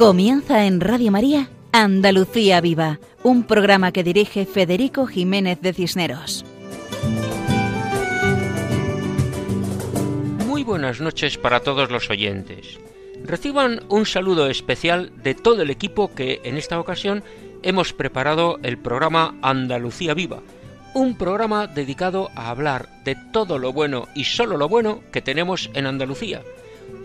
Comienza en Radio María Andalucía Viva, un programa que dirige Federico Jiménez de Cisneros. Muy buenas noches para todos los oyentes. Reciban un saludo especial de todo el equipo que en esta ocasión hemos preparado el programa Andalucía Viva, un programa dedicado a hablar de todo lo bueno y solo lo bueno que tenemos en Andalucía.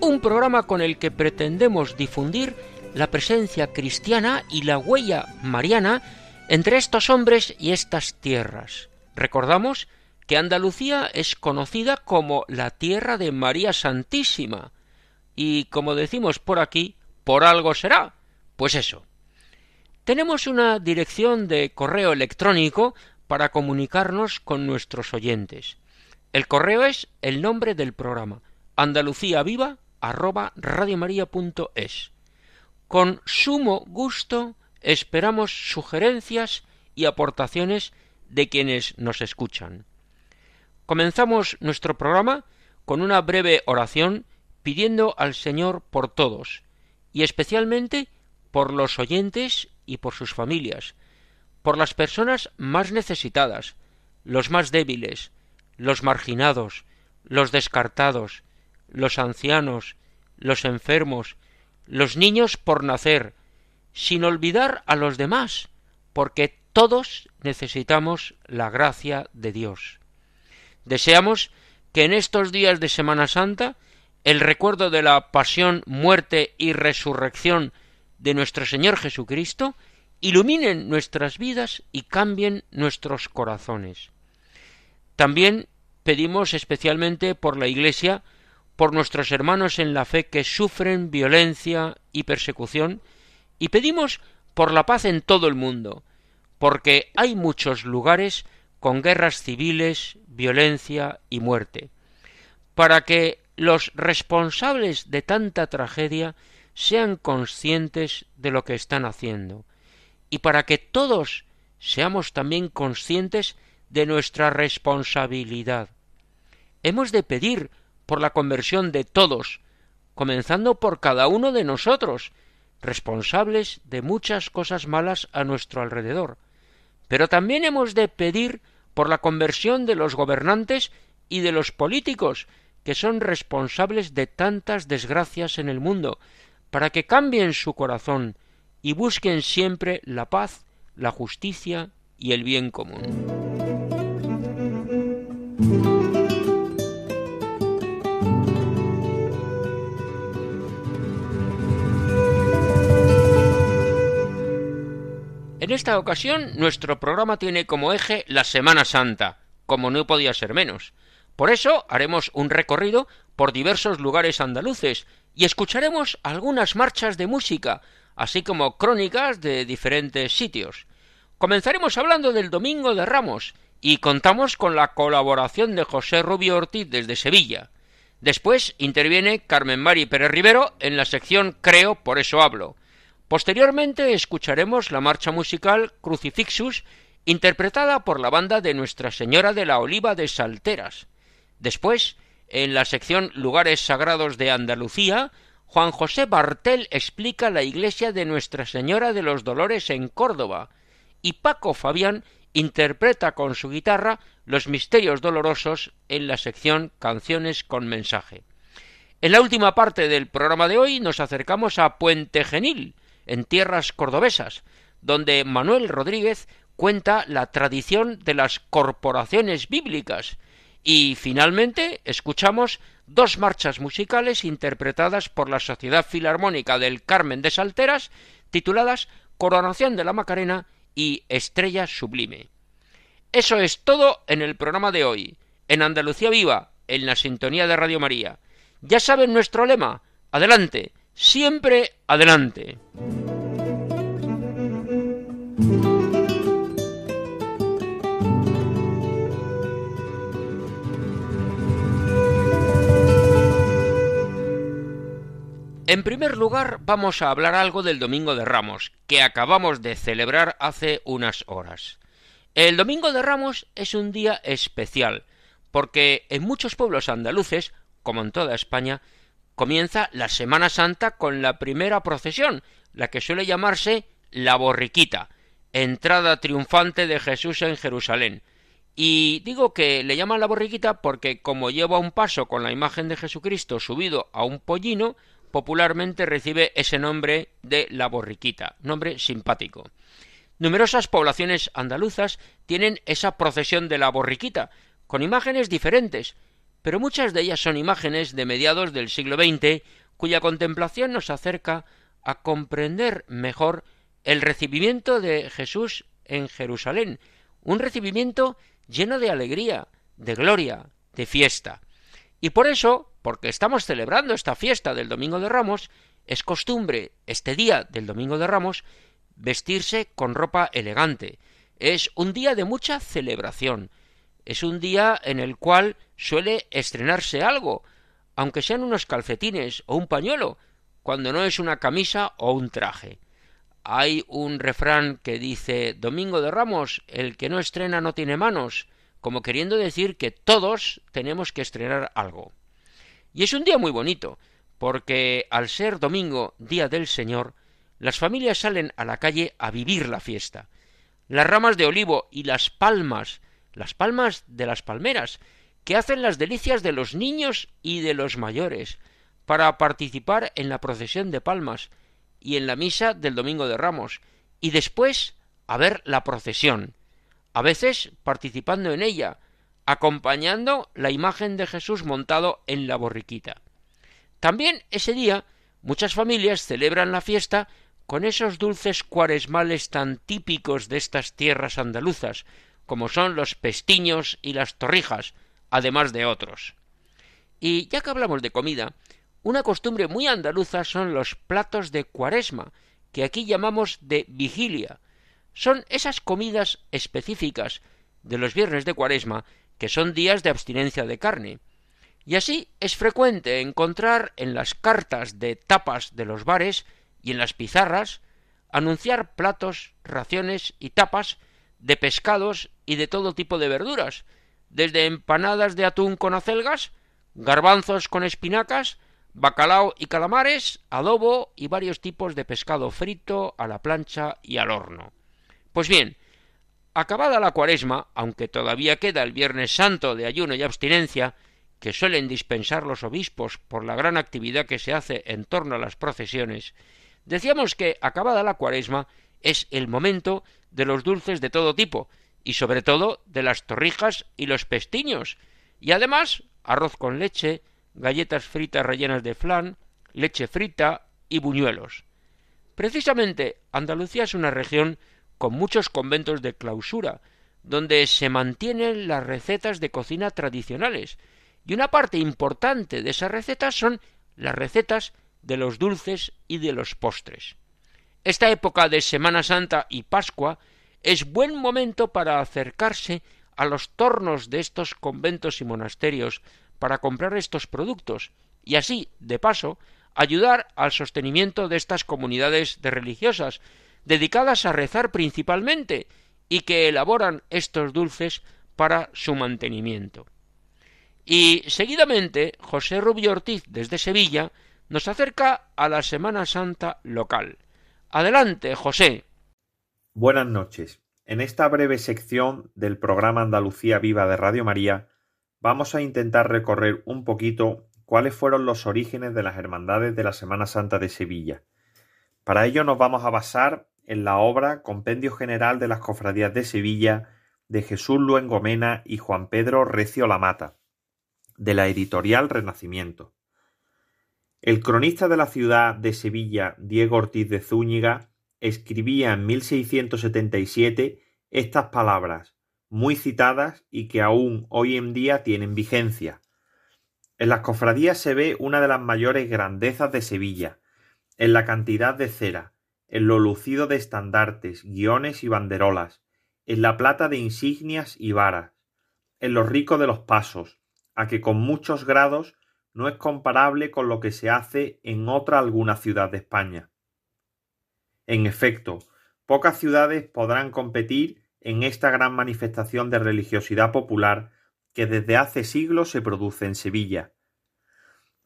Un programa con el que pretendemos difundir la presencia cristiana y la huella mariana entre estos hombres y estas tierras. Recordamos que Andalucía es conocida como la tierra de María Santísima, y como decimos por aquí, por algo será. Pues eso. Tenemos una dirección de correo electrónico para comunicarnos con nuestros oyentes. El correo es el nombre del programa, andaluciaviva con sumo gusto esperamos sugerencias y aportaciones de quienes nos escuchan. Comenzamos nuestro programa con una breve oración pidiendo al Señor por todos, y especialmente por los oyentes y por sus familias, por las personas más necesitadas, los más débiles, los marginados, los descartados, los ancianos, los enfermos, los niños por nacer, sin olvidar a los demás, porque todos necesitamos la gracia de Dios. Deseamos que en estos días de Semana Santa el recuerdo de la pasión, muerte y resurrección de nuestro Señor Jesucristo iluminen nuestras vidas y cambien nuestros corazones. También pedimos especialmente por la Iglesia por nuestros hermanos en la fe que sufren violencia y persecución, y pedimos por la paz en todo el mundo, porque hay muchos lugares con guerras civiles, violencia y muerte, para que los responsables de tanta tragedia sean conscientes de lo que están haciendo, y para que todos seamos también conscientes de nuestra responsabilidad. Hemos de pedir por la conversión de todos, comenzando por cada uno de nosotros, responsables de muchas cosas malas a nuestro alrededor. Pero también hemos de pedir por la conversión de los gobernantes y de los políticos, que son responsables de tantas desgracias en el mundo, para que cambien su corazón y busquen siempre la paz, la justicia y el bien común. En esta ocasión nuestro programa tiene como eje la Semana Santa, como no podía ser menos. Por eso haremos un recorrido por diversos lugares andaluces y escucharemos algunas marchas de música, así como crónicas de diferentes sitios. Comenzaremos hablando del Domingo de Ramos y contamos con la colaboración de José Rubio Ortiz desde Sevilla. Después interviene Carmen Mari Pérez Rivero en la sección Creo, por eso hablo. Posteriormente escucharemos la marcha musical Crucifixus, interpretada por la banda de Nuestra Señora de la Oliva de Salteras. Después, en la sección Lugares Sagrados de Andalucía, Juan José Bartel explica la iglesia de Nuestra Señora de los Dolores en Córdoba, y Paco Fabián interpreta con su guitarra los misterios dolorosos en la sección Canciones con mensaje. En la última parte del programa de hoy nos acercamos a Puente Genil, en tierras cordobesas, donde Manuel Rodríguez cuenta la tradición de las corporaciones bíblicas y finalmente escuchamos dos marchas musicales interpretadas por la Sociedad Filarmónica del Carmen de Salteras tituladas Coronación de la Macarena y Estrella Sublime. Eso es todo en el programa de hoy, en Andalucía Viva, en la sintonía de Radio María. Ya saben nuestro lema, adelante, siempre adelante. En primer lugar, vamos a hablar algo del Domingo de Ramos, que acabamos de celebrar hace unas horas. El Domingo de Ramos es un día especial, porque en muchos pueblos andaluces, como en toda España, comienza la Semana Santa con la primera procesión, la que suele llamarse la borriquita, entrada triunfante de Jesús en Jerusalén. Y digo que le llaman la borriquita porque como lleva un paso con la imagen de Jesucristo subido a un pollino, popularmente recibe ese nombre de la borriquita, nombre simpático. Numerosas poblaciones andaluzas tienen esa procesión de la borriquita, con imágenes diferentes, pero muchas de ellas son imágenes de mediados del siglo XX, cuya contemplación nos acerca a comprender mejor el recibimiento de Jesús en Jerusalén, un recibimiento lleno de alegría, de gloria, de fiesta. Y por eso, porque estamos celebrando esta fiesta del Domingo de Ramos, es costumbre, este día del Domingo de Ramos, vestirse con ropa elegante. Es un día de mucha celebración. Es un día en el cual suele estrenarse algo, aunque sean unos calcetines o un pañuelo, cuando no es una camisa o un traje. Hay un refrán que dice Domingo de Ramos, el que no estrena no tiene manos, como queriendo decir que todos tenemos que estrenar algo. Y es un día muy bonito, porque al ser domingo, día del Señor, las familias salen a la calle a vivir la fiesta. Las ramas de olivo y las palmas, las palmas de las palmeras, que hacen las delicias de los niños y de los mayores, para participar en la procesión de palmas y en la misa del Domingo de Ramos, y después a ver la procesión, a veces participando en ella, acompañando la imagen de Jesús montado en la borriquita. También ese día muchas familias celebran la fiesta con esos dulces cuaresmales tan típicos de estas tierras andaluzas, como son los pestiños y las torrijas, además de otros. Y ya que hablamos de comida, una costumbre muy andaluza son los platos de cuaresma, que aquí llamamos de vigilia, son esas comidas específicas de los viernes de cuaresma que son días de abstinencia de carne. Y así es frecuente encontrar en las cartas de tapas de los bares y en las pizarras anunciar platos, raciones y tapas de pescados y de todo tipo de verduras, desde empanadas de atún con acelgas, garbanzos con espinacas, bacalao y calamares, adobo y varios tipos de pescado frito, a la plancha y al horno. Pues bien, acabada la cuaresma, aunque todavía queda el Viernes Santo de ayuno y abstinencia, que suelen dispensar los obispos por la gran actividad que se hace en torno a las procesiones, decíamos que acabada la cuaresma es el momento de los dulces de todo tipo, y sobre todo de las torrijas y los pestiños, y además arroz con leche, galletas fritas rellenas de flan, leche frita y buñuelos. Precisamente Andalucía es una región con muchos conventos de clausura, donde se mantienen las recetas de cocina tradicionales, y una parte importante de esas recetas son las recetas de los dulces y de los postres. Esta época de Semana Santa y Pascua es buen momento para acercarse a los tornos de estos conventos y monasterios para comprar estos productos y así, de paso, ayudar al sostenimiento de estas comunidades de religiosas dedicadas a rezar principalmente y que elaboran estos dulces para su mantenimiento. Y seguidamente José Rubio Ortiz desde Sevilla nos acerca a la Semana Santa local. Adelante, José. Buenas noches. En esta breve sección del programa Andalucía Viva de Radio María vamos a intentar recorrer un poquito cuáles fueron los orígenes de las hermandades de la Semana Santa de Sevilla. Para ello nos vamos a basar en la obra Compendio General de las Cofradías de Sevilla de Jesús Luengomena y Juan Pedro Recio Lamata, de la editorial Renacimiento. El cronista de la ciudad de Sevilla, Diego Ortiz de Zúñiga, escribía en 1677 estas palabras, muy citadas y que aún hoy en día tienen vigencia. En las cofradías se ve una de las mayores grandezas de Sevilla, en la cantidad de cera, en lo lucido de estandartes, guiones y banderolas, en la plata de insignias y varas, en lo rico de los pasos, a que con muchos grados no es comparable con lo que se hace en otra alguna ciudad de España. En efecto, pocas ciudades podrán competir en esta gran manifestación de religiosidad popular que desde hace siglos se produce en Sevilla.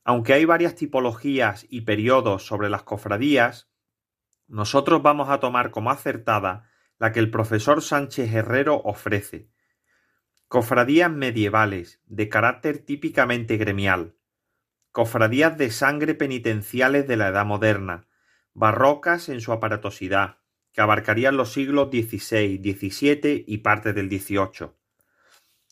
Aunque hay varias tipologías y periodos sobre las cofradías, nosotros vamos a tomar como acertada la que el profesor Sánchez Herrero ofrece. Cofradías medievales, de carácter típicamente gremial. Cofradías de sangre penitenciales de la Edad Moderna, barrocas en su aparatosidad, que abarcarían los siglos XVI, XVII y parte del XVIII.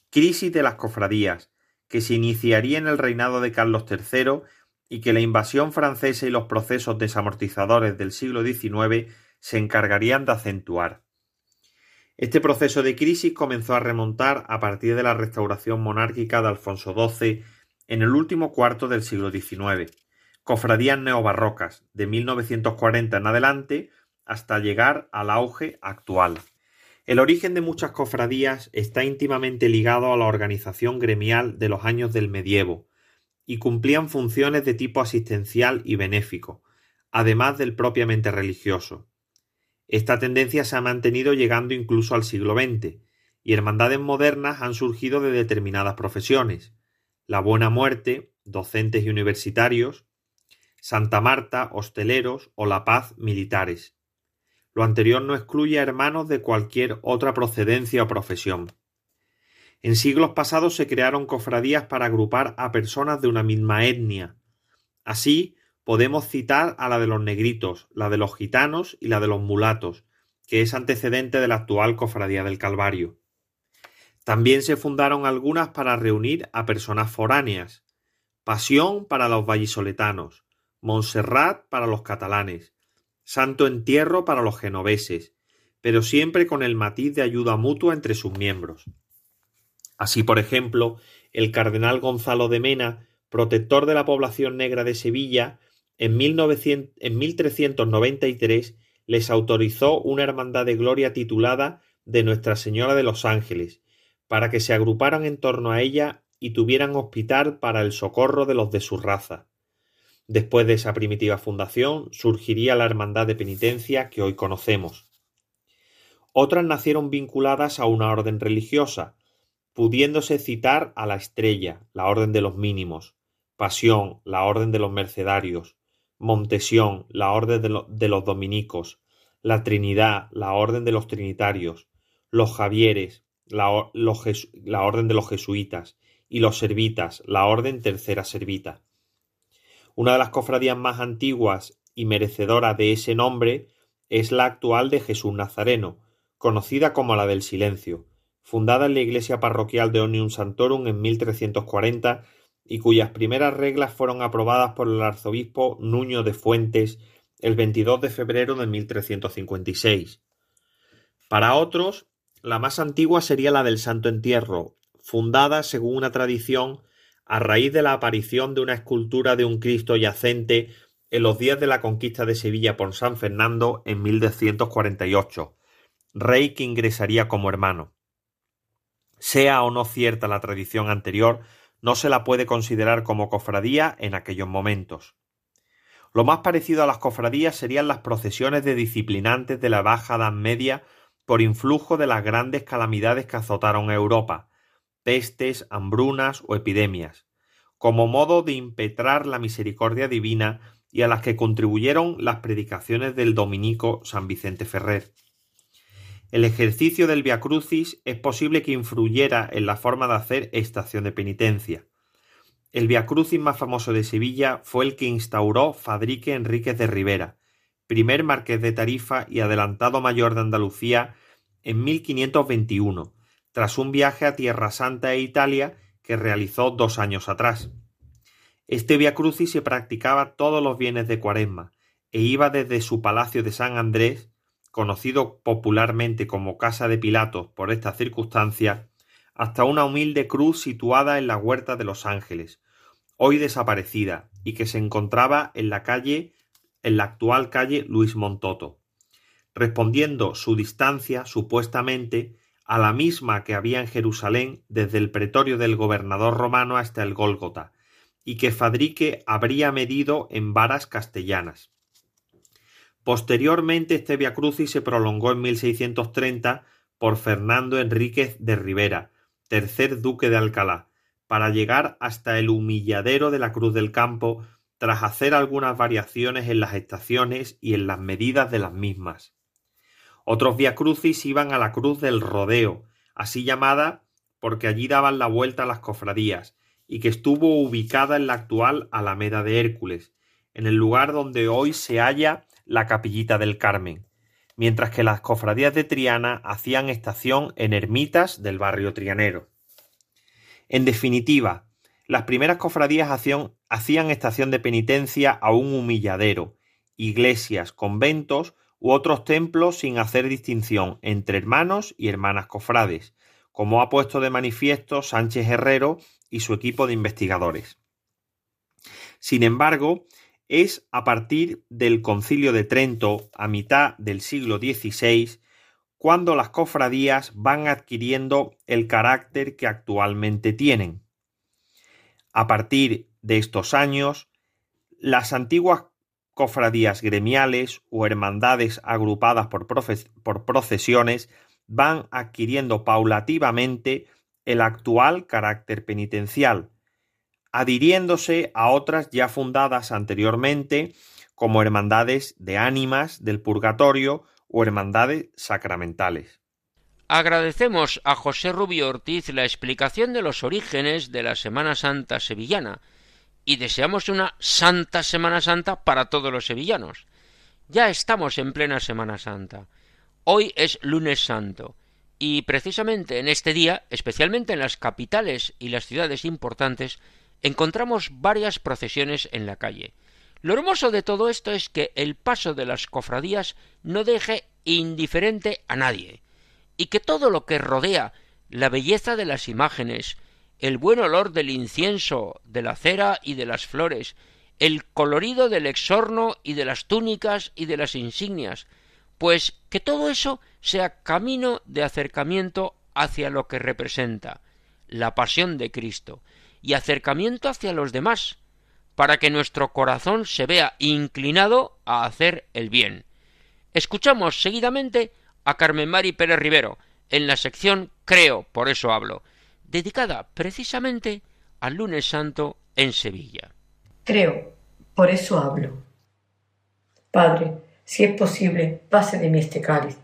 Crisis de las cofradías, que se iniciaría en el reinado de Carlos III y que la invasión francesa y los procesos desamortizadores del siglo XIX se encargarían de acentuar. Este proceso de crisis comenzó a remontar a partir de la restauración monárquica de Alfonso XII en el último cuarto del siglo XIX, cofradías neobarrocas de 1940 en adelante hasta llegar al auge actual. El origen de muchas cofradías está íntimamente ligado a la organización gremial de los años del medievo, y cumplían funciones de tipo asistencial y benéfico, además del propiamente religioso. Esta tendencia se ha mantenido llegando incluso al siglo XX, y hermandades modernas han surgido de determinadas profesiones. La Buena Muerte, docentes y universitarios, Santa Marta, hosteleros o La Paz, militares. Lo anterior no excluye a hermanos de cualquier otra procedencia o profesión. En siglos pasados se crearon cofradías para agrupar a personas de una misma etnia. Así, podemos citar a la de los negritos, la de los gitanos y la de los mulatos, que es antecedente de la actual Cofradía del Calvario. También se fundaron algunas para reunir a personas foráneas. Pasión para los vallisoletanos, Montserrat para los catalanes, Santo Entierro para los genoveses, pero siempre con el matiz de ayuda mutua entre sus miembros. Así, por ejemplo, el cardenal Gonzalo de Mena, protector de la población negra de Sevilla, en, en 1393 les autorizó una hermandad de gloria titulada de Nuestra Señora de los Ángeles, para que se agruparan en torno a ella y tuvieran hospital para el socorro de los de su raza. Después de esa primitiva fundación surgiría la Hermandad de Penitencia que hoy conocemos. Otras nacieron vinculadas a una orden religiosa, pudiéndose citar a la Estrella, la Orden de los Mínimos, Pasión, la Orden de los Mercedarios, Montesión, la Orden de, los Dominicos, la Trinidad, la Orden de los Trinitarios, los Javieres, la, Orden de los Jesuitas, y los Servitas, la Orden Tercera Servita. Una de las cofradías más antiguas y merecedora de ese nombre es la actual de Jesús Nazareno, conocida como la del Silencio, fundada en la iglesia parroquial de Onium Santorum en 1340 y cuyas primeras reglas fueron aprobadas por el arzobispo Nuño de Fuentes el 22 de febrero de 1356. Para otros, la más antigua sería la del Santo Entierro, fundada, según una tradición, a raíz de la aparición de una escultura de un Cristo yacente en los días de la conquista de Sevilla por San Fernando en 1248, rey que ingresaría como hermano. Sea o no cierta la tradición anterior, no se la puede considerar como cofradía en aquellos momentos. Lo más parecido a las cofradías serían las procesiones de disciplinantes de la Baja Edad Media por influjo de las grandes calamidades que azotaron a Europa, pestes, hambrunas o epidemias, como modo de impetrar la misericordia divina y a las que contribuyeron las predicaciones del dominico San Vicente Ferrer. El ejercicio del Via Crucis es posible que influyera en la forma de hacer estación de penitencia. El Via Crucis más famoso de Sevilla fue el que instauró Fadrique Enríquez de Rivera, primer marqués de Tarifa y adelantado mayor de Andalucía en 1521, tras un viaje a Tierra Santa e Italia que realizó dos años atrás. Este Via Crucis se practicaba todos los bienes de Cuaresma e iba desde su palacio de San Andrés conocido popularmente como Casa de Pilatos por esta circunstancia, hasta una humilde cruz situada en la Huerta de los Ángeles, hoy desaparecida, y que se encontraba en la calle, en la actual calle Luis Montoto. respondiendo su distancia, supuestamente, a la misma que había en Jerusalén desde el pretorio del gobernador romano hasta el Gólgota, y que Fadrique habría medido en varas castellanas. Posteriormente este Via Crucis se prolongó en 1630 por Fernando Enríquez de Rivera, tercer duque de Alcalá, para llegar hasta el humilladero de la Cruz del Campo tras hacer algunas variaciones en las estaciones y en las medidas de las mismas. Otros crucis iban a la Cruz del Rodeo, así llamada porque allí daban la vuelta a las cofradías, y que estuvo ubicada en la actual Alameda de Hércules, en el lugar donde hoy se halla la Capillita del Carmen, mientras que las cofradías de Triana hacían estación en ermitas del barrio trianero. En definitiva, las primeras cofradías hacían, hacían estación de penitencia a un humilladero, iglesias, conventos u otros templos sin hacer distinción entre hermanos y hermanas cofrades, como ha puesto de manifiesto Sánchez Herrero y su equipo de investigadores. Sin embargo, es a partir del Concilio de Trento, a mitad del siglo XVI, cuando las cofradías van adquiriendo el carácter que actualmente tienen. A partir de estos años, las antiguas cofradías gremiales o hermandades agrupadas por, procesiones van adquiriendo paulativamente el actual carácter penitencial, adhiriéndose a otras ya fundadas anteriormente como hermandades de ánimas del purgatorio o hermandades sacramentales. Agradecemos a José Rubio Ortiz la explicación de los orígenes de la Semana Santa sevillana y deseamos una Santa Semana Santa para todos los sevillanos. Ya estamos en plena Semana Santa. Hoy es lunes santo y precisamente en este día, especialmente en las capitales y las ciudades importantes, encontramos varias procesiones en la calle. Lo hermoso de todo esto es que el paso de las cofradías no deje indiferente a nadie, y que todo lo que rodea la belleza de las imágenes, el buen olor del incienso, de la cera y de las flores, el colorido del exorno y de las túnicas y de las insignias, pues que todo eso sea camino de acercamiento hacia lo que representa la pasión de Cristo y acercamiento hacia los demás, para que nuestro corazón se vea inclinado a hacer el bien. Escuchamos seguidamente a Carmen Mari Pérez Rivero en la sección Creo, por eso hablo, dedicada precisamente al lunes santo en Sevilla. Creo, por eso hablo. Padre, si es posible, pase de mí este cáliz,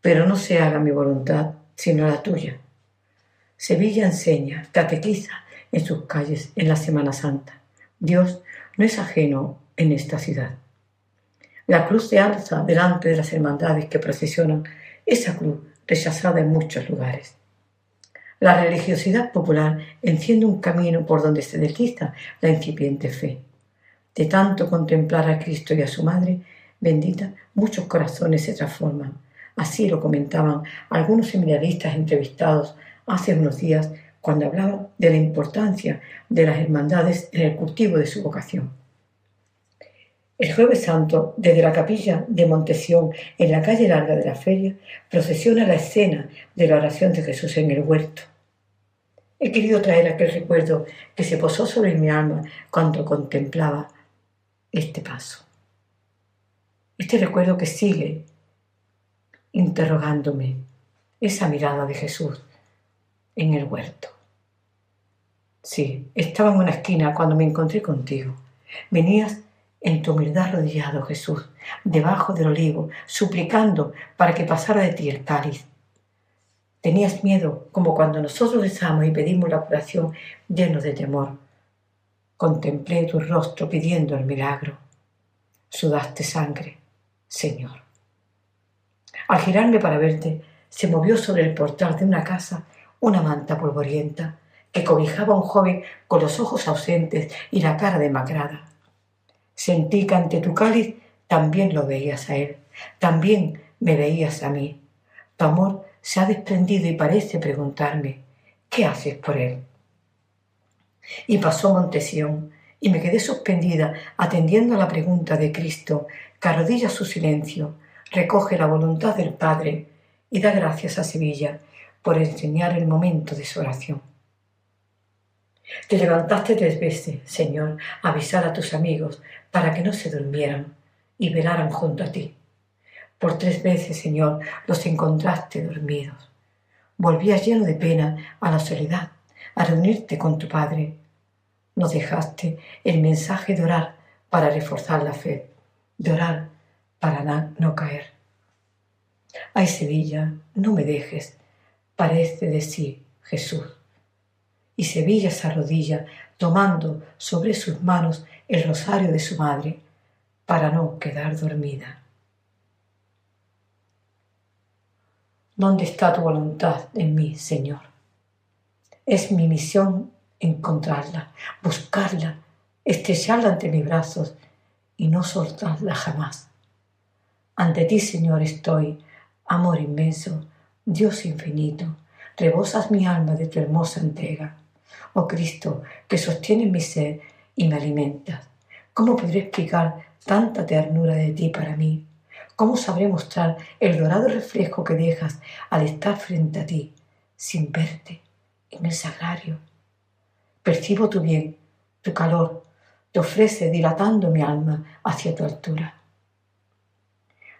pero no se haga mi voluntad, sino la tuya. Sevilla enseña, catequiza en sus calles en la Semana Santa. Dios no es ajeno en esta ciudad. La cruz se alza delante de las hermandades que procesionan, esa cruz rechazada en muchos lugares. La religiosidad popular enciende un camino por donde se desliza la incipiente fe. De tanto contemplar a Cristo y a su Madre, bendita, muchos corazones se transforman. Así lo comentaban algunos seminaristas entrevistados hace unos días cuando hablaban de la importancia de las hermandades en el cultivo de su vocación. El jueves santo, desde la capilla de Montesión, en la calle larga de la feria, procesiona la escena de la oración de Jesús en el huerto. He querido traer aquel recuerdo que se posó sobre mi alma cuando contemplaba este paso. Este recuerdo que sigue interrogándome, esa mirada de Jesús en el huerto. Sí, estaba en una esquina cuando me encontré contigo. Venías en tu humildad arrodillado, Jesús, debajo del olivo, suplicando para que pasara de ti el cáliz. Tenías miedo, como cuando nosotros rezamos y pedimos la curación llenos de temor. Contemplé tu rostro pidiendo el milagro. Sudaste sangre, Señor. Al girarme para verte, se movió sobre el portal de una casa una manta polvorienta que cobijaba a un joven con los ojos ausentes y la cara demacrada. Sentí que ante tu cáliz también lo veías a él, también me veías a mí. Tu amor se ha desprendido y parece preguntarme, ¿qué haces por él? Y pasó Montesión, y me quedé suspendida atendiendo a la pregunta de Cristo, que arrodilla su silencio, recoge la voluntad del Padre y da gracias a Sevilla por enseñar el momento de su oración. Te levantaste tres veces, Señor, a avisar a tus amigos para que no se durmieran y velaran junto a ti. Por tres veces, Señor, los encontraste dormidos. Volvías lleno de pena a la soledad, a reunirte con tu Padre. Nos dejaste el mensaje de orar para reforzar la fe, de orar para no caer. Ay, Sevilla, no me dejes, parece decir Jesús. Y Sevilla se arrodilla, tomando sobre sus manos el rosario de su madre, para no quedar dormida. ¿Dónde está tu voluntad en mí, Señor? Es mi misión encontrarla, buscarla, estrecharla ante mis brazos y no soltarla jamás. Ante ti, Señor, estoy, amor inmenso, Dios infinito, rebosas mi alma de tu hermosa entrega. Oh Cristo, que sostienes mi ser y me alimentas. ¿Cómo podré explicar tanta ternura de ti para mí? ¿Cómo sabré mostrar el dorado reflejo que dejas al estar frente a ti, sin verte, en el sagrario? Percibo tu bien, tu calor, te ofrece dilatando mi alma hacia tu altura.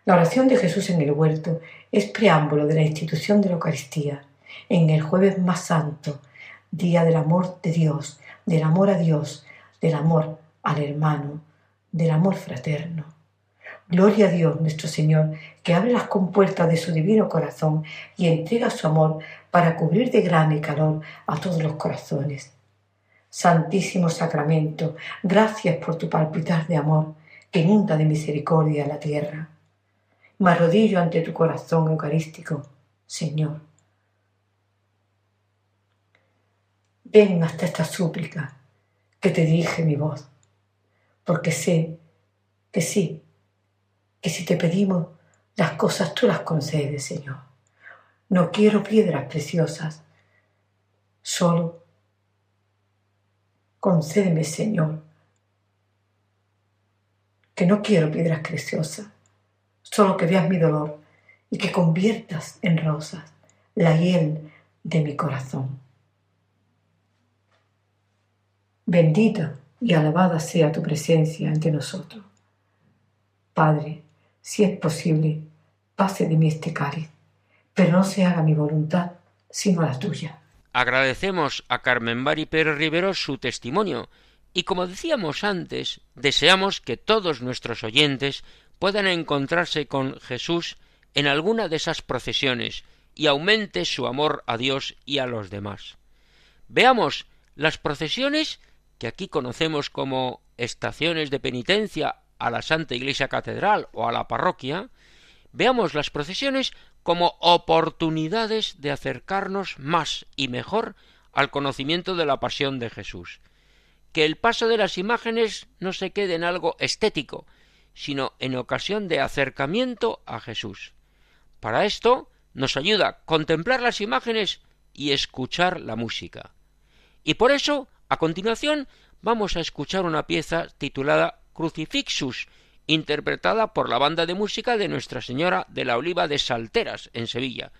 La oración de Jesús en el huerto es preámbulo de la institución de la Eucaristía, en el jueves más santo, día del amor de Dios, del amor a Dios, del amor al hermano, del amor fraterno. Gloria a Dios nuestro Señor, que abre las compuertas de su divino corazón y entrega su amor para cubrir de gran y calor a todos los corazones. Santísimo Sacramento, gracias por tu palpitar de amor que inunda de misericordia la tierra me arrodillo ante tu corazón eucarístico, Señor. Ven hasta esta súplica que te dirige mi voz, porque sé que sí, que si te pedimos las cosas tú las concedes, Señor. No quiero piedras preciosas, solo concédeme, Señor, que no quiero piedras preciosas, solo que veas mi dolor y que conviertas en rosas la hiel de mi corazón. Bendita y alabada sea tu presencia entre nosotros. Padre, si es posible, pase de mí este cáliz, pero no se haga mi voluntad, sino la tuya. Agradecemos a Carmen Mari Pérez Rivero su testimonio y como decíamos antes, deseamos que todos nuestros oyentes puedan encontrarse con Jesús en alguna de esas procesiones y aumente su amor a Dios y a los demás. Veamos las procesiones que aquí conocemos como estaciones de penitencia a la Santa Iglesia Catedral o a la parroquia, veamos las procesiones como oportunidades de acercarnos más y mejor al conocimiento de la pasión de Jesús. Que el paso de las imágenes no se quede en algo estético, sino en ocasión de acercamiento a Jesús. Para esto nos ayuda contemplar las imágenes y escuchar la música. Y por eso, a continuación, vamos a escuchar una pieza titulada Crucifixus, interpretada por la banda de música de Nuestra Señora de la Oliva de Salteras, en Sevilla.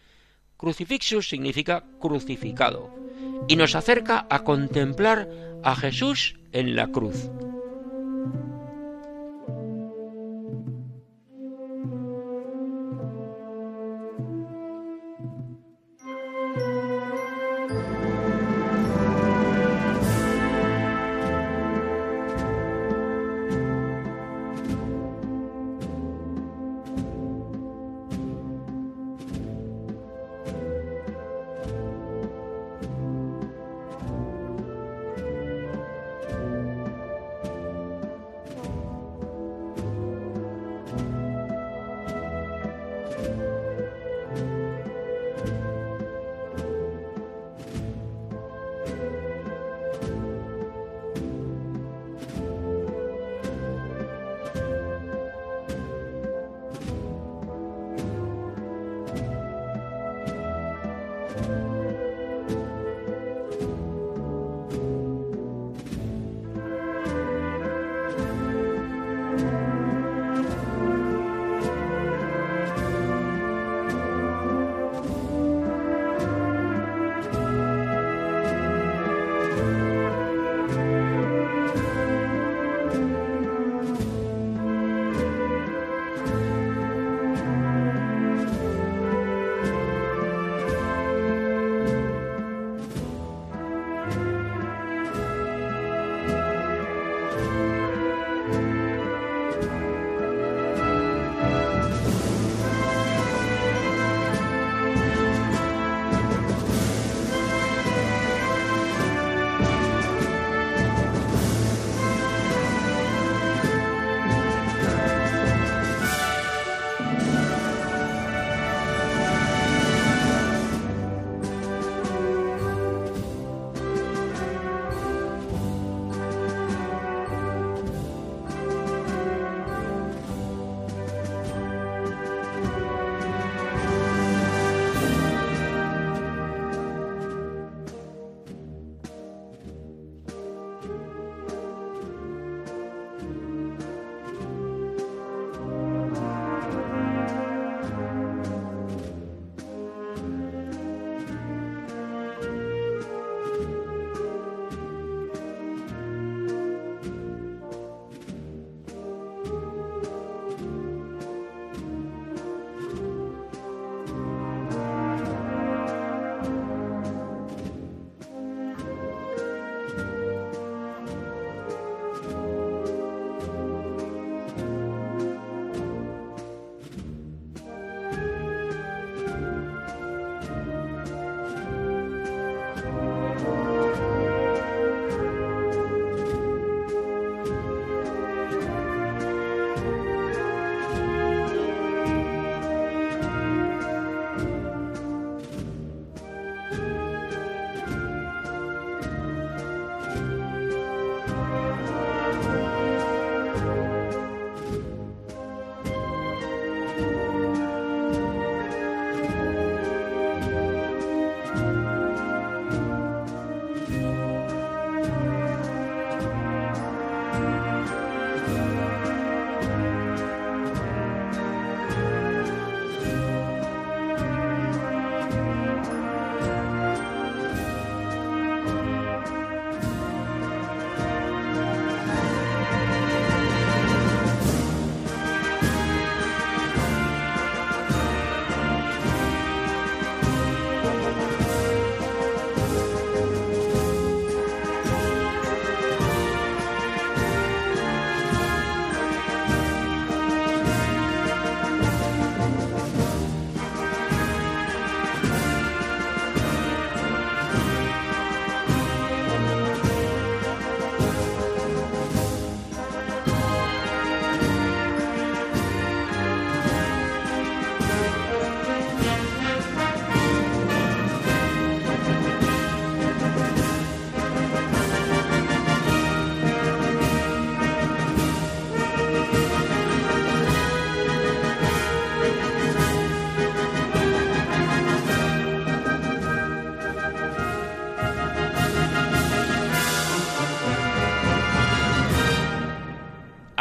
Crucifixus significa crucificado, y nos acerca a contemplar a Jesús en la cruz.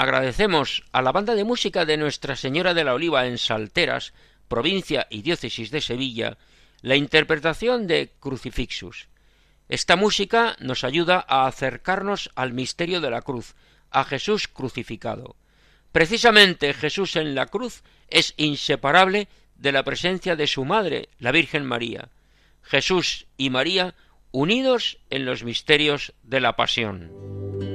Agradecemos a la banda de música de Nuestra Señora de la Oliva en Salteras, provincia y diócesis de Sevilla, la interpretación de Crucifixus. Esta música nos ayuda a acercarnos al misterio de la cruz, a Jesús crucificado. Precisamente Jesús en la cruz es inseparable de la presencia de su madre, la Virgen María. Jesús y María unidos en los misterios de la pasión.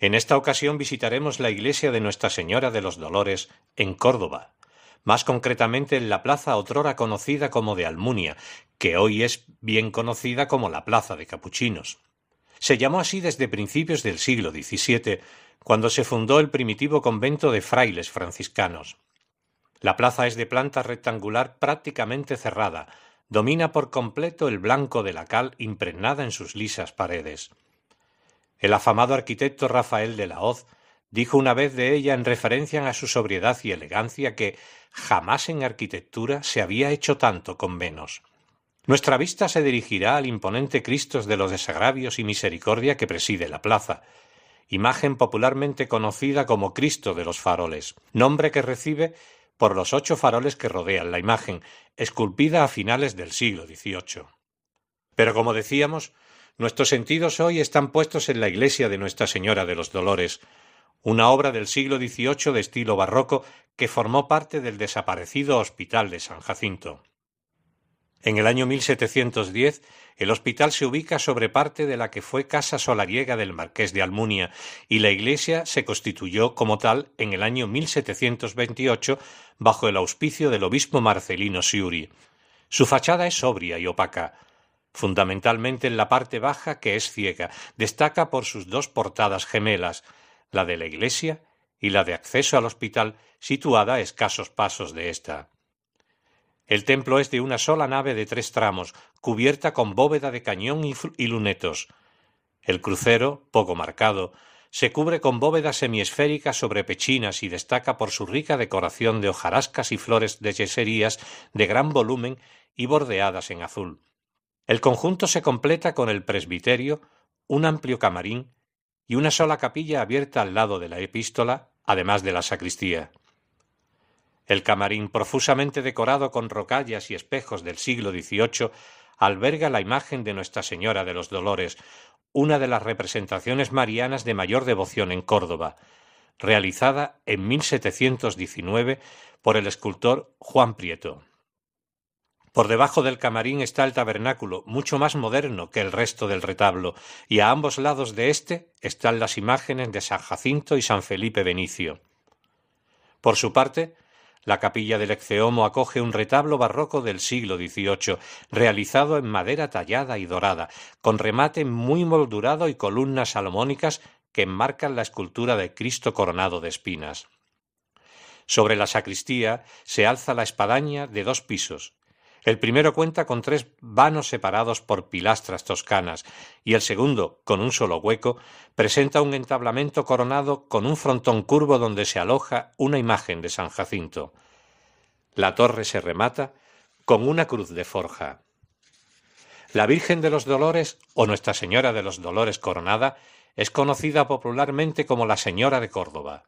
En esta ocasión visitaremos la iglesia de Nuestra Señora de los Dolores en Córdoba, más concretamente en la plaza otrora conocida como de Almunia, que hoy es bien conocida como la Plaza de Capuchinos. Se llamó así desde principios del siglo XVII, cuando se fundó el primitivo convento de frailes franciscanos. La plaza es de planta rectangular prácticamente cerrada, domina por completo el blanco de la cal impregnada en sus lisas paredes. El afamado arquitecto Rafael de la Hoz dijo una vez de ella en referencia a su sobriedad y elegancia que jamás en arquitectura se había hecho tanto con menos. Nuestra vista se dirigirá al imponente Cristo de los desagravios y misericordia que preside la plaza, imagen popularmente conocida como Cristo de los faroles, nombre que recibe por los ocho faroles que rodean la imagen, esculpida a finales del siglo XVIII. Pero como decíamos, Nuestros sentidos hoy están puestos en la iglesia de Nuestra Señora de los Dolores, una obra del siglo XVIII de estilo barroco que formó parte del desaparecido Hospital de San Jacinto. En el año 1710, el hospital se ubica sobre parte de la que fue casa solariega del marqués de Almunia y la iglesia se constituyó como tal en el año 1728 bajo el auspicio del obispo Marcelino Siuri. Su fachada es sobria y opaca, fundamentalmente en la parte baja que es ciega, destaca por sus dos portadas gemelas, la de la iglesia y la de acceso al hospital, situada a escasos pasos de ésta. El templo es de una sola nave de tres tramos, cubierta con bóveda de cañón y, lunetos. El crucero, poco marcado, se cubre con bóvedas semiesféricas sobre pechinas y destaca por su rica decoración de hojarascas y flores de yeserías de gran volumen y bordeadas en azul. El conjunto se completa con el presbiterio, un amplio camarín y una sola capilla abierta al lado de la epístola, además de la sacristía. El camarín, profusamente decorado con rocallas y espejos del siglo XVIII, alberga la imagen de Nuestra Señora de los Dolores, una de las representaciones marianas de mayor devoción en Córdoba, realizada en 1719 por el escultor Juan Prieto. Por debajo del camarín está el tabernáculo, mucho más moderno que el resto del retablo, y a ambos lados de éste están las imágenes de San Jacinto y San Felipe Benicio. Por su parte, la capilla del Exceomo acoge un retablo barroco del siglo XVIII, realizado en madera tallada y dorada, con remate muy moldurado y columnas salomónicas que enmarcan la escultura de Cristo coronado de espinas. Sobre la sacristía se alza la espadaña de dos pisos, el primero cuenta con tres vanos separados por pilastras toscanas y el segundo, con un solo hueco, presenta un entablamento coronado con un frontón curvo donde se aloja una imagen de San Jacinto. La torre se remata con una cruz de forja. La Virgen de los Dolores o Nuestra Señora de los Dolores Coronada es conocida popularmente como la Señora de Córdoba.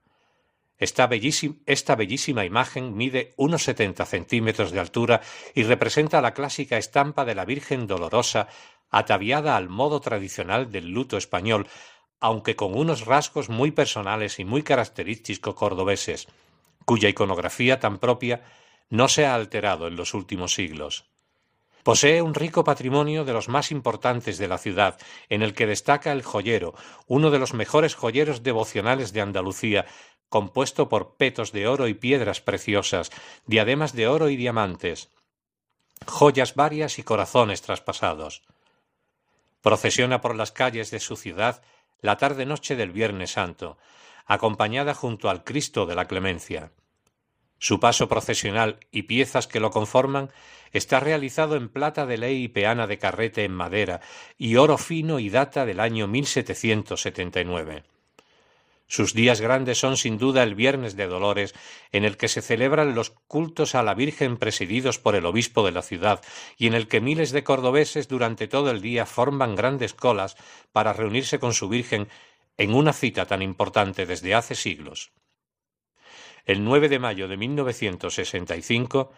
Esta bellísima, imagen mide unos setenta centímetros de altura y representa la clásica estampa de la Virgen Dolorosa ataviada al modo tradicional del luto español, aunque con unos rasgos muy personales y muy característicos cordobeses, cuya iconografía tan propia no se ha alterado en los últimos siglos. Posee un rico patrimonio de los más importantes de la ciudad, en el que destaca el joyero, uno de los mejores joyeros devocionales de Andalucía, compuesto por petos de oro y piedras preciosas, diademas de oro y diamantes, joyas varias y corazones traspasados. Procesiona por las calles de su ciudad la tarde-noche del Viernes Santo, acompañada junto al Cristo de la Clemencia. Su paso procesional y piezas que lo conforman está realizado en plata de ley y peana de carrete en madera y oro fino y data del año 1779. Sus días grandes son sin duda el Viernes de Dolores, en el que se celebran los cultos a la Virgen presididos por el obispo de la ciudad y en el que miles de cordobeses durante todo el día forman grandes colas para reunirse con su Virgen en una cita tan importante desde hace siglos. El 9 de mayo de 1965,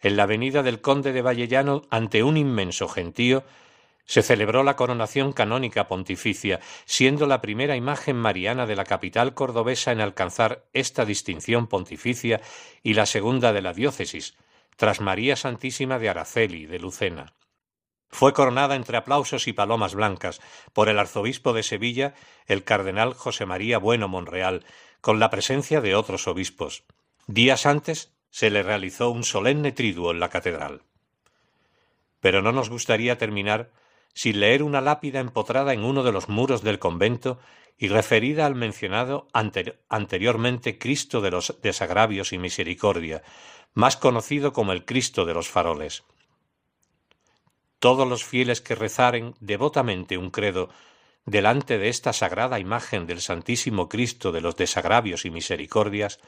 en la avenida del Conde de Vallellano, ante un inmenso gentío, se celebró la coronación canónica pontificia, siendo la primera imagen mariana de la capital cordobesa en alcanzar esta distinción pontificia y la segunda de la diócesis, tras María Santísima de Araceli, de Lucena. Fue coronada entre aplausos y palomas blancas por el arzobispo de Sevilla, el cardenal José María Bueno Monreal, con la presencia de otros obispos. Días antes se le realizó un solemne triduo en la catedral. Pero no nos gustaría terminar sin leer una lápida empotrada en uno de los muros del convento y referida al mencionado anteriormente Cristo de los desagravios y misericordia, más conocido como el Cristo de los faroles. Todos los fieles que rezaren devotamente un credo delante de esta sagrada imagen del Santísimo Cristo de los desagravios y misericordias,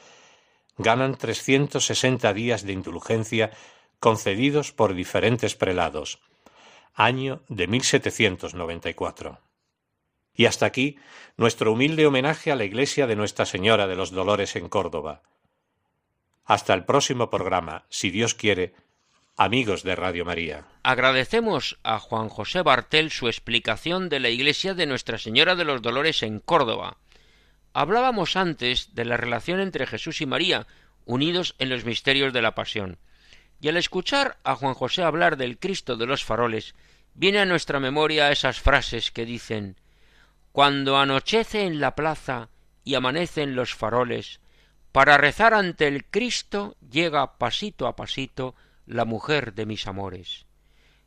ganan trescientos sesenta días de indulgencia concedidos por diferentes prelados, año de 1794. Y hasta aquí nuestro humilde homenaje a la iglesia de Nuestra Señora de los Dolores en Córdoba. Hasta el próximo programa, si Dios quiere, Amigos de Radio María. Agradecemos a Juan José Bartel su explicación de la iglesia de Nuestra Señora de los Dolores en Córdoba. Hablábamos antes de la relación entre Jesús y María, unidos en los misterios de la pasión. Y al escuchar a Juan José hablar del Cristo de los faroles, viene a nuestra memoria esas frases que dicen Cuando anochece en la plaza y amanecen los faroles, para rezar ante el Cristo llega pasito a pasito la mujer de mis amores.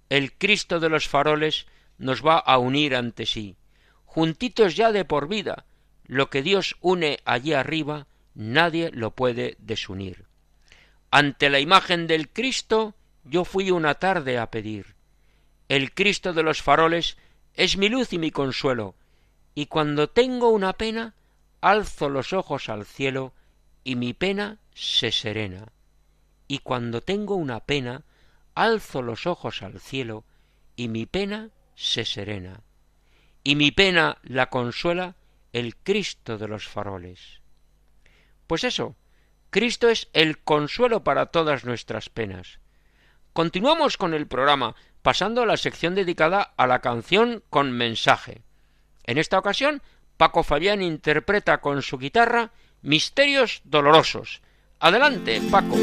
El Cristo de los faroles nos va a unir ante sí, juntitos ya de por vida, lo que Dios une allí arriba, nadie lo puede desunir. Ante la imagen del Cristo yo fui una tarde a pedir. El Cristo de los faroles es mi luz y mi consuelo, y cuando tengo una pena, alzo los ojos al cielo, y mi pena se serena y cuando tengo una pena, alzo los ojos al cielo, y mi pena se serena. Y mi pena la consuela el Cristo de los faroles. Pues eso, Cristo es el consuelo para todas nuestras penas. Continuamos con el programa, pasando a la sección dedicada a la canción con mensaje. En esta ocasión, Paco Fabián interpreta con su guitarra Misterios Dolorosos. Adelante, Paco.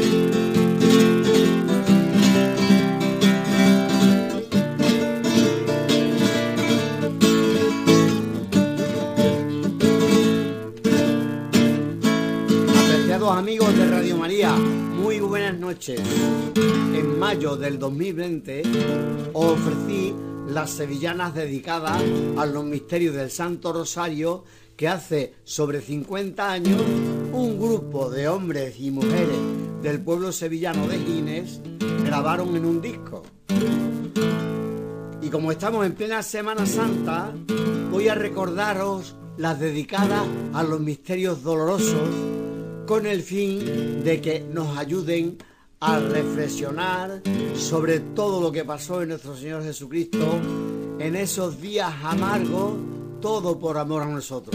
Amigos de Radio María, muy buenas noches. En mayo del 2020 os ofrecí las sevillanas dedicadas a los misterios del Santo Rosario que hace sobre 50 años un grupo de hombres y mujeres del pueblo sevillano de Gines grabaron en un disco. Y como estamos en plena Semana Santa, voy a recordaros las dedicadas a los misterios dolorosos con el fin de que nos ayuden a reflexionar sobre todo lo que pasó en nuestro Señor Jesucristo en esos días amargos, todo por amor a nosotros.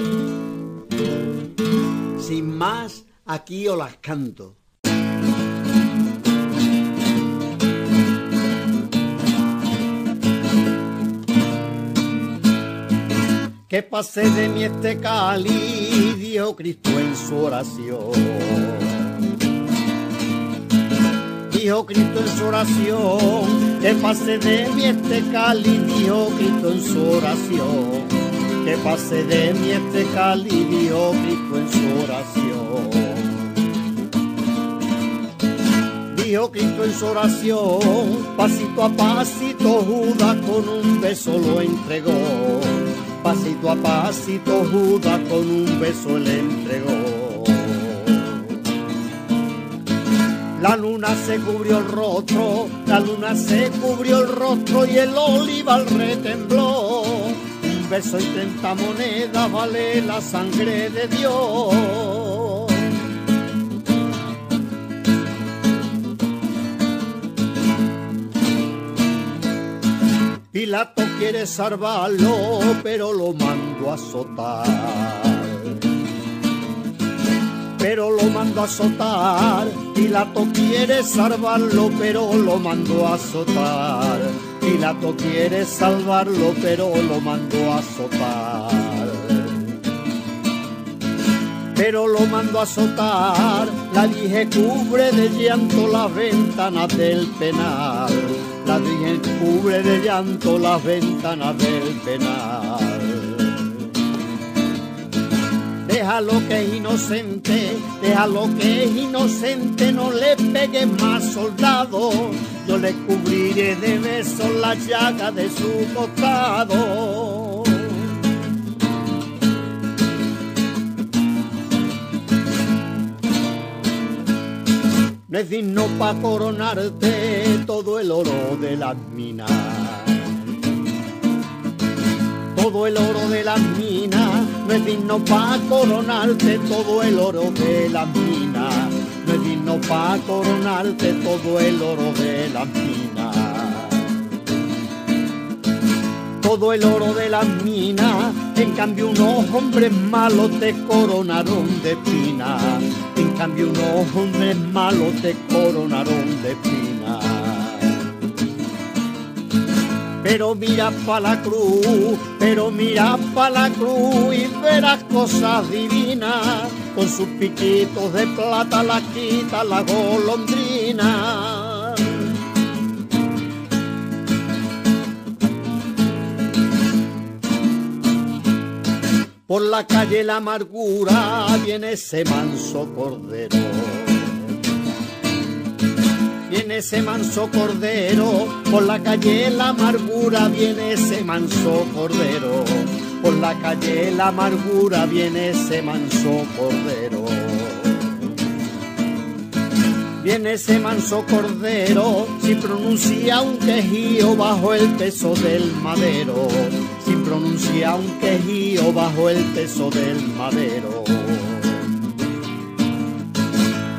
Sin más, aquí os las canto. Que pase de mí este cáliz, Cristo en su oración. dijo Cristo en su oración, que pase de mí este cáliz, dijo Cristo en su oración, que pase de mí este cáliz, dijo Cristo en su oración. Dijo Cristo en su oración, pasito a pasito Judas con un beso lo entregó, pasito a pasito Judas con un beso le entregó. La luna se cubrió el rostro, la luna se cubrió el rostro y el olivar retembló. Un beso y treinta monedas vale la sangre de Dios. Pilato quiere salvarlo, pero lo mando a azotar pero lo mando a azotar. Pilato quiere salvarlo, pero lo mando a azotar. Pilato quiere salvarlo, pero lo mando a azotar. Pero lo mando a azotar, la dije cubre de llanto las ventanas del penal. Cubre de llanto las ventanas del penal. Deja lo que es inocente, deja lo que es inocente, no le pegue más soldado. Yo le cubriré de besos la llaga de su costado. No es digno pa' coronarte todo el oro de las minas todo el oro de las minas, no es digno pa' coronarte todo el oro de las minas, no es digno pa' coronarte todo el oro de las minas. Todo el oro de las minas, en cambio unos hombres malos te coronaron de espina, en cambio unos hombres malos te coronaron de espina pero mira pa' la cruz, pero mira pa' la cruz y verás cosas divinas, con sus piquitos de plata la quita la golondrina. Por la calle la amargura viene ese manso cordero. Viene ese manso cordero, por la calle la amargura viene ese manso cordero, por la calle la amargura viene ese manso cordero. Viene ese manso cordero, sin pronuncia un quejío bajo el peso del madero, sin pronuncia un quejío bajo el peso del madero.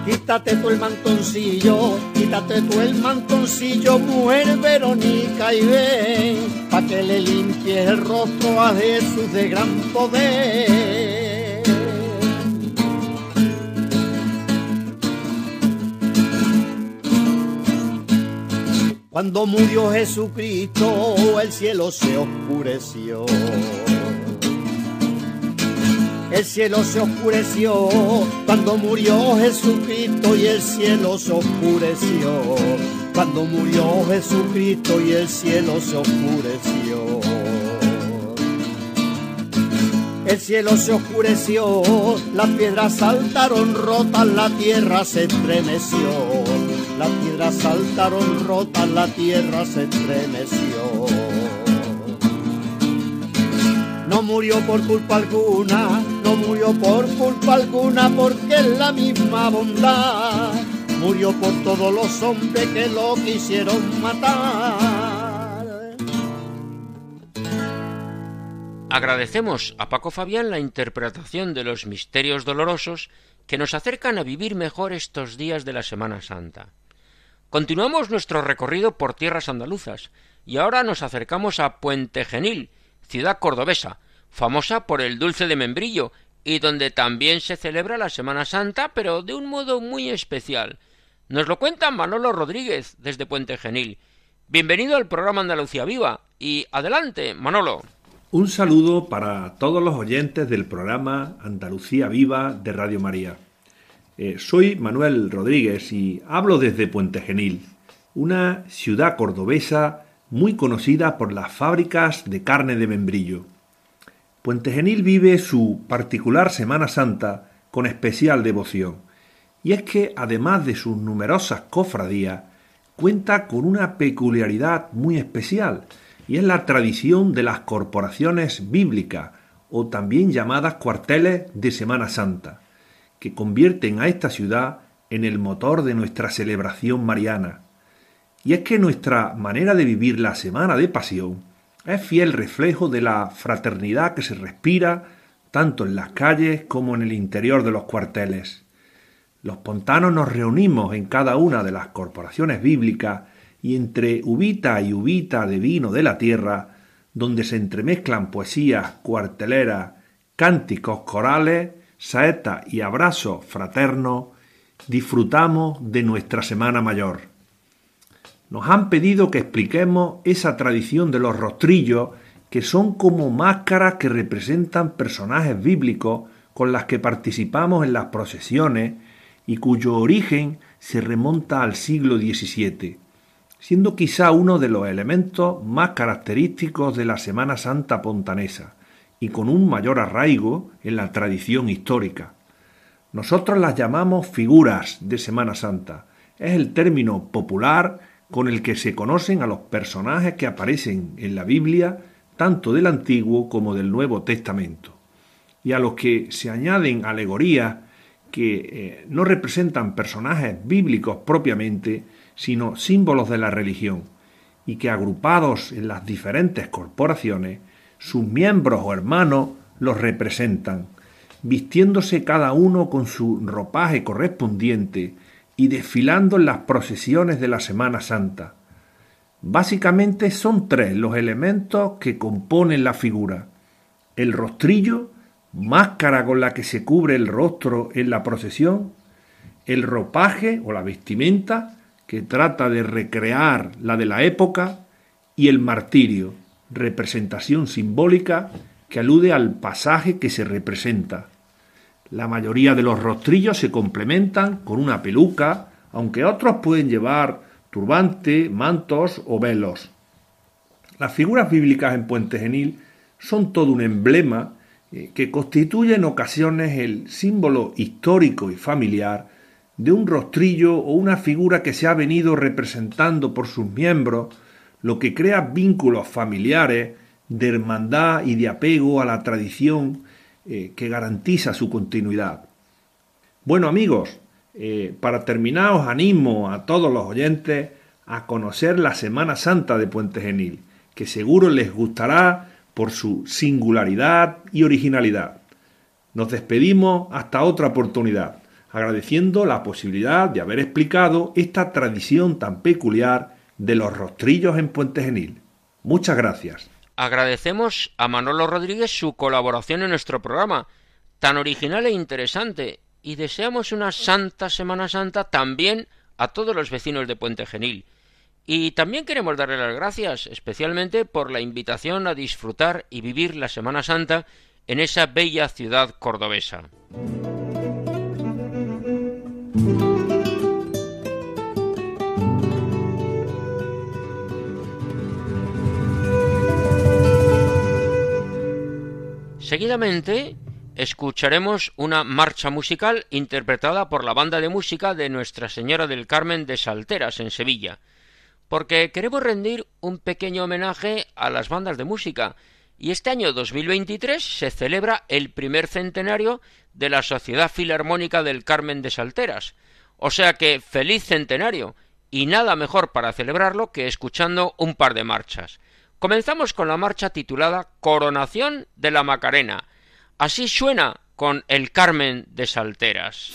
Quítate tú el mantoncillo, quítate tú el mantoncillo, mujer Verónica, y ven, pa' que le limpie el rostro a Jesús de gran poder. Cuando murió Jesucristo, el cielo se oscureció el cielo se oscureció cuando murió Jesucristo y el cielo se oscureció. Cuando murió Jesucristo y el cielo se oscureció. El cielo se oscureció, las piedras saltaron rotas, la tierra se estremeció. Las piedras saltaron rotas, la tierra se estremeció. No murió por culpa alguna, no murió por culpa alguna porque es la misma bondad. Murió por todos los hombres que lo quisieron matar. Agradecemos a Paco Fabián la interpretación de los misterios dolorosos que nos acercan a vivir mejor estos días de la Semana Santa. Continuamos nuestro recorrido por tierras andaluzas y ahora nos acercamos a Puente Genil, ciudad cordobesa, famosa por el dulce de membrillo, y donde también se celebra la Semana Santa, pero de un modo muy especial. Nos lo cuenta Manolo Rodríguez desde Puente Genil. Bienvenido al programa Andalucía Viva y adelante, Manolo. Un saludo para todos los oyentes del programa Andalucía Viva de Radio María. Eh, soy Manuel Rodríguez y hablo desde Puente Genil, una ciudad cordobesa muy conocida por las fábricas de carne de membrillo. Puente Genil vive su particular Semana Santa con especial devoción, y es que además de sus numerosas cofradías, cuenta con una peculiaridad muy especial, y es la tradición de las corporaciones bíblicas, o también llamadas cuarteles de Semana Santa, que convierten a esta ciudad en el motor de nuestra celebración mariana. Y es que nuestra manera de vivir la Semana de Pasión es fiel reflejo de la fraternidad que se respira tanto en las calles como en el interior de los cuarteles. Los pontanos nos reunimos en cada una de las corporaciones bíblicas y entre ubita y ubita de vino de la tierra, donde se entremezclan poesías, cuarteleras, cánticos corales, saetas y abrazos fraternos, disfrutamos de nuestra Semana Mayor. Nos han pedido que expliquemos esa tradición de los rostrillos que son como máscaras que representan personajes bíblicos con las que participamos en las procesiones y cuyo origen se remonta al siglo XVII, siendo quizá uno de los elementos más característicos de la Semana Santa pontanesa y con un mayor arraigo en la tradición histórica. Nosotros las llamamos figuras de Semana Santa. Es el término popular con el que se conocen a los personajes que aparecen en la Biblia, tanto del Antiguo como del Nuevo Testamento, y a los que se añaden alegorías que eh, no representan personajes bíblicos propiamente, sino símbolos de la religión, y que agrupados en las diferentes corporaciones, sus miembros o hermanos los representan, vistiéndose cada uno con su ropaje correspondiente, y desfilando en las procesiones de la Semana Santa. Básicamente son tres los elementos que componen la figura. El rostrillo, máscara con la que se cubre el rostro en la procesión, el ropaje o la vestimenta, que trata de recrear la de la época, y el martirio, representación simbólica que alude al pasaje que se representa. La mayoría de los rostrillos se complementan con una peluca, aunque otros pueden llevar turbante, mantos o velos. Las figuras bíblicas en Puente Genil son todo un emblema eh, que constituye en ocasiones el símbolo histórico y familiar de un rostrillo o una figura que se ha venido representando por sus miembros, lo que crea vínculos familiares de hermandad y de apego a la tradición eh, que garantiza su continuidad. Bueno amigos, eh, para terminar os animo a todos los oyentes a conocer la Semana Santa de Puente Genil, que seguro les gustará por su singularidad y originalidad. Nos despedimos hasta otra oportunidad, agradeciendo la posibilidad de haber explicado esta tradición tan peculiar de los rostrillos en Puente Genil. Muchas gracias. Agradecemos a Manolo Rodríguez su colaboración en nuestro programa, tan original e interesante, y deseamos una santa Semana Santa también a todos los vecinos de Puente Genil. Y también queremos darle las gracias especialmente por la invitación a disfrutar y vivir la Semana Santa en esa bella ciudad cordobesa. Seguidamente escucharemos una marcha musical interpretada por la banda de música de Nuestra Señora del Carmen de Salteras en Sevilla, porque queremos rendir un pequeño homenaje a las bandas de música, y este año 2023 se celebra el primer centenario de la Sociedad Filarmónica del Carmen de Salteras, o sea que feliz centenario, y nada mejor para celebrarlo que escuchando un par de marchas. Comenzamos con la marcha titulada Coronación de la Macarena. Así suena con el Carmen de Salteras.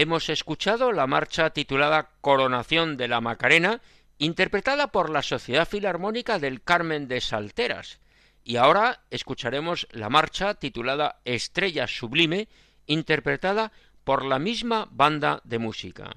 Hemos escuchado la marcha titulada Coronación de la Macarena, interpretada por la Sociedad Filarmónica del Carmen de Salteras. Y ahora escucharemos la marcha titulada Estrella Sublime, interpretada por la misma banda de música.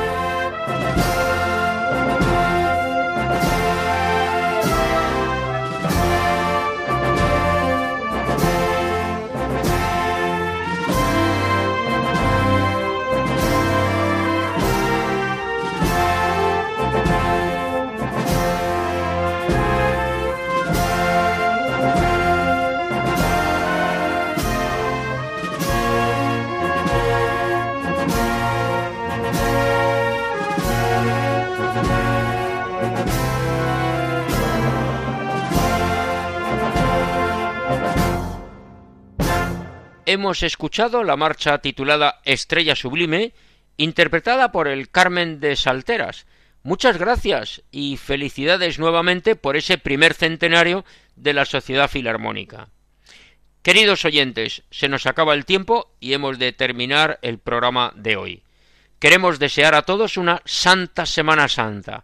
hemos escuchado la marcha titulada Estrella Sublime, interpretada por el Carmen de Salteras. Muchas gracias y felicidades nuevamente por ese primer centenario de la Sociedad Filarmónica. Queridos oyentes, se nos acaba el tiempo y hemos de terminar el programa de hoy. Queremos desear a todos una santa Semana Santa,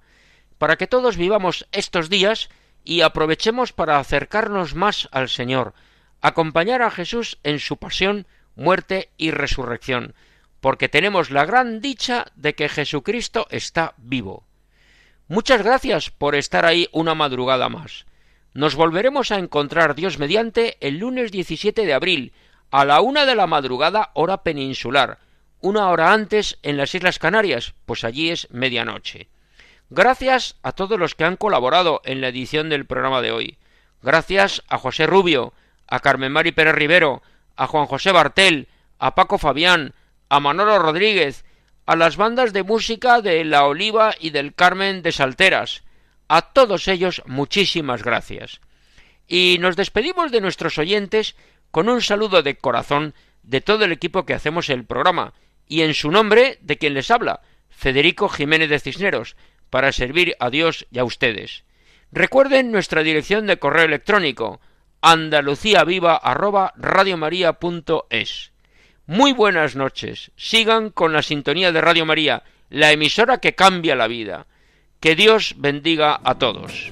para que todos vivamos estos días y aprovechemos para acercarnos más al Señor, acompañar a Jesús en su pasión, muerte y resurrección, porque tenemos la gran dicha de que Jesucristo está vivo. Muchas gracias por estar ahí una madrugada más. Nos volveremos a encontrar Dios mediante el lunes 17 de abril, a la una de la madrugada hora peninsular, una hora antes en las Islas Canarias, pues allí es medianoche. Gracias a todos los que han colaborado en la edición del programa de hoy. Gracias a José Rubio, a Carmen Mari Pérez Rivero, a Juan José Bartel, a Paco Fabián, a Manolo Rodríguez, a las bandas de música de La Oliva y del Carmen de Salteras. A todos ellos muchísimas gracias. Y nos despedimos de nuestros oyentes con un saludo de corazón de todo el equipo que hacemos el programa, y en su nombre de quien les habla, Federico Jiménez de Cisneros, para servir a Dios y a ustedes. Recuerden nuestra dirección de correo electrónico andaluciaviva@radiomaria.es. Muy buenas noches. Sigan con la sintonía de Radio María, la emisora que cambia la vida. Que Dios bendiga a todos.